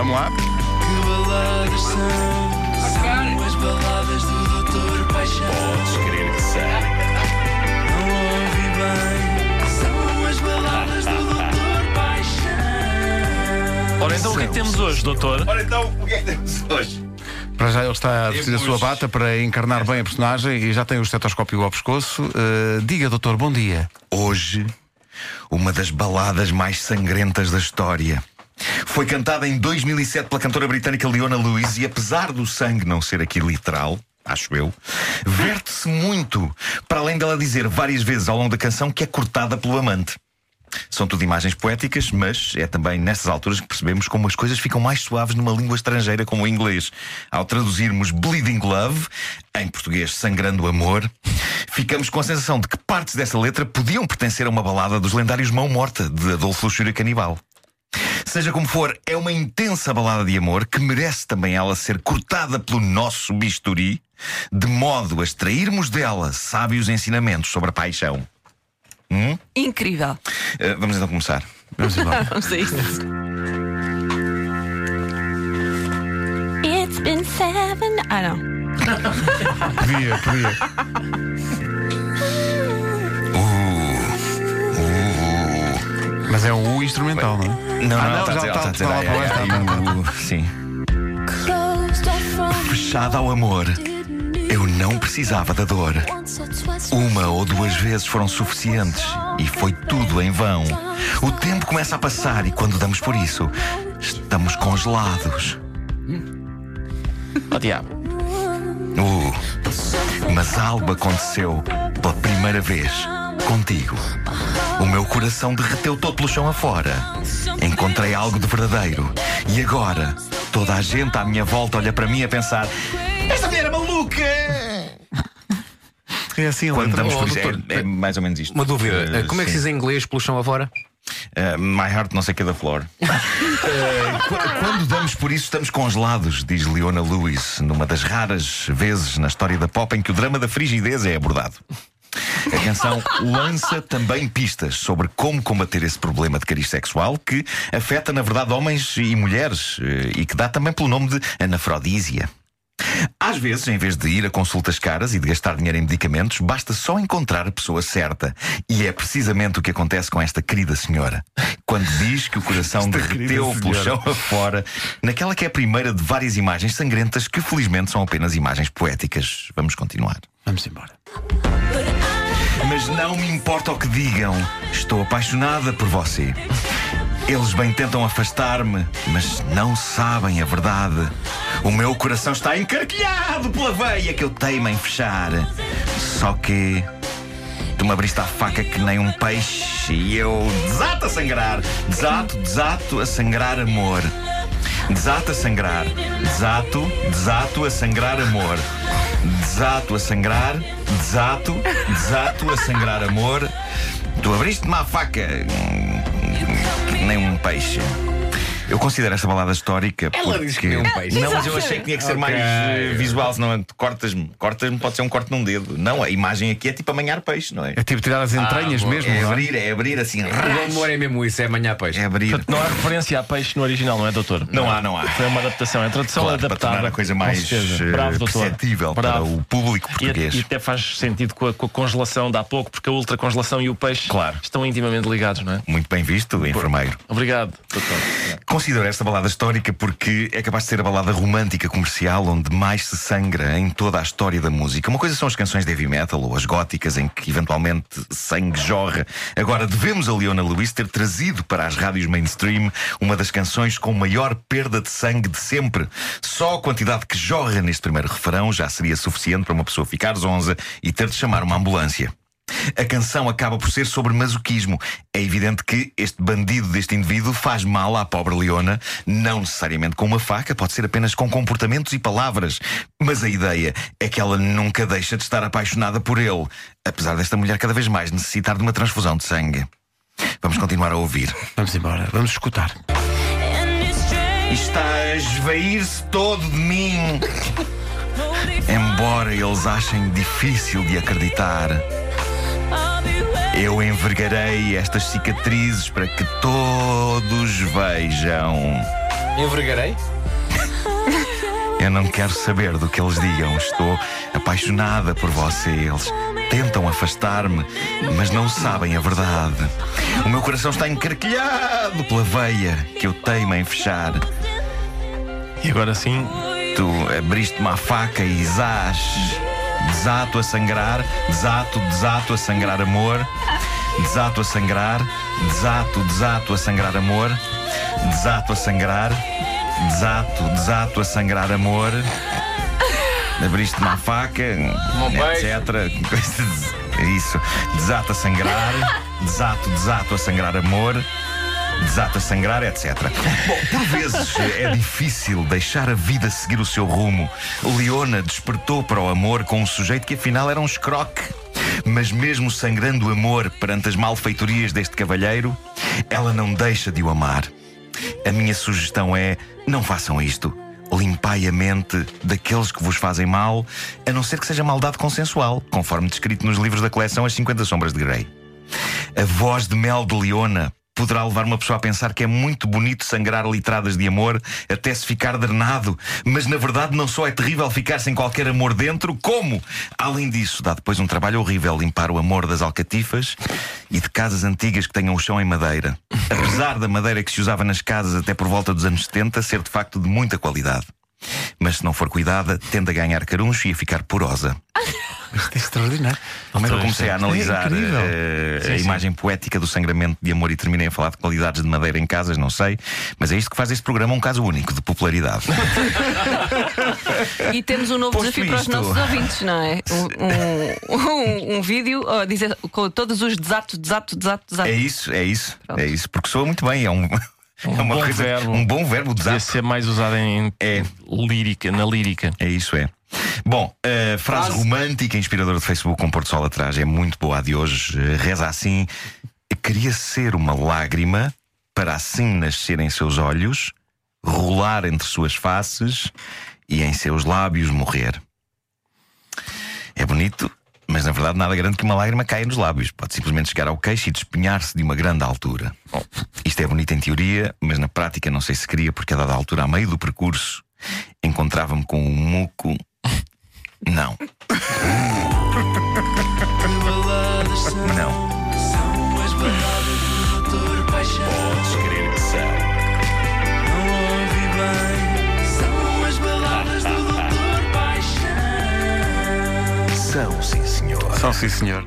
Vamos lá. Que baladas são? São as baladas do Doutor Paixão. Podes crer que sei. Não ouvi bem. São as baladas do Doutor Paixão. Ora, então o que é que temos hoje, doutor? Ora então, o que é que temos hoje? Para já ele está a vestir a sua bata para encarnar bem a personagem e já tem o estetoscópio ao pescoço. Uh, diga, doutor, bom dia. Hoje, uma das baladas mais sangrentas da história. Foi cantada em 2007 pela cantora britânica Leona Lewis e apesar do sangue não ser aqui literal, acho eu, verte-se muito, para além dela dizer várias vezes ao longo da canção que é cortada pelo amante. São tudo imagens poéticas, mas é também nessas alturas que percebemos como as coisas ficam mais suaves numa língua estrangeira como o inglês. Ao traduzirmos Bleeding Love, em português Sangrando Amor, ficamos com a sensação de que partes dessa letra podiam pertencer a uma balada dos lendários Mão Morta, de Adolfo Luxúria Canibal. Seja como for, é uma intensa balada de amor que merece também ela ser cortada pelo nosso bisturi, de modo a extrairmos dela sábios ensinamentos sobre a paixão. Incrível. Eh, vamos então começar. Vamos embora. Vamos a isso. It's been seven. Ah, não. podia, podia. Mas é um U instrumental, não é? Não, Ah, não, não, está a já dizer, está- a dizer, ai, ai, o- Sim. Fechada ao amor, eu não precisava da dor. Uma ou duas vezes foram suficientes e foi tudo em vão. O tempo começa a passar e quando damos por isso, estamos congelados. Ó diabo. Uh, mas algo aconteceu pela primeira vez contigo. O meu coração derreteu todo pelo chão afora. Encontrei algo de verdadeiro. E agora, toda a gente à minha volta olha para mim a pensar: Esta mulher é maluca! É assim, a Quando damos Oh, por doutor, é, é mais ou menos isto. Uma dúvida. Eh, Como é que se sim. diz em inglês pelo chão afora? Uh, my heart não sei que da flor. Uh, qu- quando damos por isso, estamos congelados, diz Leona Lewis, numa das raras vezes na história da pop em que o drama da frigidez é abordado. A canção lança também pistas sobre como combater esse problema de cariz sexual que afeta, na verdade, homens e mulheres eh, e que dá também pelo nome de anafrodísia. Às vezes, em vez de ir a consultas caras e de gastar dinheiro em medicamentos, basta só encontrar a pessoa certa. E é precisamente o que acontece com esta querida senhora. Quando diz que o coração derreteu pelo chão afora, naquela que é a primeira de várias imagens sangrentas que felizmente são apenas imagens poéticas. Vamos continuar. Vamos embora. Mas não me importa o que digam, estou apaixonada por você. Eles bem tentam afastar-me, mas não sabem a verdade. O meu coração está encarquilhado pela veia que eu teimo em fechar. Só que. Tu me abriste a faca que nem um peixe e eu desato a sangrar. Desato, desato a sangrar amor. Desato a sangrar. Desato, desato a sangrar amor. Desato a sangrar. Desato, desato a sangrar amor. Tu abriste-me a faca nem um peixe. Eu considero esta balada histórica. Ela porque... diz que nem um peixe. Não, mas eu achei que tinha que ser Ok. mais eh, visual, senão tu cortas-me. Cortas-me pode ser um corte num dedo. Não, a imagem aqui é tipo amanhar peixe, não é? É tipo tirar as entranhas Ah, mesmo, É não é? abrir, é abrir assim. O amor é mesmo isso, é amanhã peixe. É abrir. Não há referência a peixe no original, não é, doutor? Não há, não há. Foi uma adaptação, é a tradução Claro, para adaptada. tornar a coisa mais eh, Bravo, perceptível para o público E, português. e até faz sentido com a, com a congelação de há pouco, porque a ultracongelação e o peixe Claro. estão intimamente ligados, não é? Muito bem visto, enfermeiro. Obrigado, doutor. Considero esta balada histórica porque é capaz de ser a balada romântica comercial onde mais se sangra em toda a história da música. Uma coisa são as canções de heavy metal ou as góticas em que eventualmente sangue jorra. Agora, devemos a Leona Lewis ter trazido para as rádios mainstream uma das canções com maior perda de sangue de sempre. Só a quantidade que jorra neste primeiro refrão já seria suficiente para uma pessoa ficar zonza e ter de chamar uma ambulância. A canção acaba por ser sobre masoquismo. É evidente que este bandido deste indivíduo faz mal à pobre Leona, não necessariamente com uma faca, pode ser apenas com comportamentos e palavras. Mas a ideia é que ela nunca deixa de estar apaixonada por ele, apesar desta mulher cada vez mais necessitar de uma transfusão de sangue. Vamos continuar a ouvir. Vamos embora, vamos escutar. Está a esvair-se todo de mim. Embora eles achem difícil de acreditar. Eu envergarei estas cicatrizes para que todos vejam. Envergarei? Eu não quero saber do que eles digam. Estou apaixonada por você. Eles tentam afastar-me, mas não sabem a verdade. O meu coração está encarquilhado pela veia que eu teimo em fechar. E agora sim, Tu abriste-me a faca e zás. Desato a sangrar, desato, desato a sangrar amor. Desato a sangrar, desato, desato a sangrar amor. Desato a sangrar, desato, desato a sangrar amor. Abriste-me a faca, etc. Isso. Desato a sangrar, desato, desato a sangrar amor. Desato a sangrar, etc. Bom, por vezes é difícil deixar a vida seguir o seu rumo. Leona despertou para o amor com um sujeito que afinal era um escroque. Mas mesmo sangrando amor perante as malfeitorias deste cavalheiro, ela não deixa de o amar. A minha sugestão é: não façam isto. Limpai a mente daqueles que vos fazem mal, a não ser que seja maldade consensual, conforme descrito nos livros da coleção As 50 Sombras de Grey. A voz de mel de Leona poderá levar uma pessoa a pensar que é muito bonito sangrar litradas de amor até se ficar drenado, mas na verdade não só é terrível ficar sem qualquer amor dentro, como, além disso, dá depois um trabalho horrível limpar o amor das alcatifas e de casas antigas que tenham o chão em madeira. Apesar da madeira que se usava nas casas até por volta dos anos 70 ser de facto de muita qualidade. Mas se não for cuidada, tende a ganhar caruncho e a ficar porosa. Isto é extraordinário. Como é eu comecei a isto é analisar incrível. eh, Sim, a sim. imagem poética do sangramento de amor e terminei a falar de qualidades de madeira em casas, não sei. Mas é isto que faz este programa um caso único de popularidade. E temos um novo Posto desafio para os isto. nossos ouvintes, não é? Um, um, um- um vídeo oh, dizer, com todos os desatos, desato, desato, desato. é isso, é isso, Pronto. é isso. Porque soa muito bem, é um, é uma bom coisa, verbo. um bom verbo, devia desato. ser mais usado em É. lírica, na lírica. É isso, é. Bom, a frase Frase. romântica inspiradora do Facebook com Porto Sol atrás é muito boa a de hoje. Eh, Reza assim: Queria ser uma lágrima para assim nascer em seus olhos, rolar entre suas faces e em seus lábios morrer. É bonito, mas na verdade nada grande que uma lágrima caia nos lábios. Pode simplesmente chegar ao queixo e despenhar-se de uma grande altura. Bom, isto é bonito em teoria, mas na prática não sei se queria, porque a dada altura, a meio do percurso, encontrava-me com um muco. Não, não. são as baladas do Doutor Paixão. Podes crer que são. Não ouvi bem, são as baladas do Doutor Paixão. São, sim, senhor. São sim, senhor.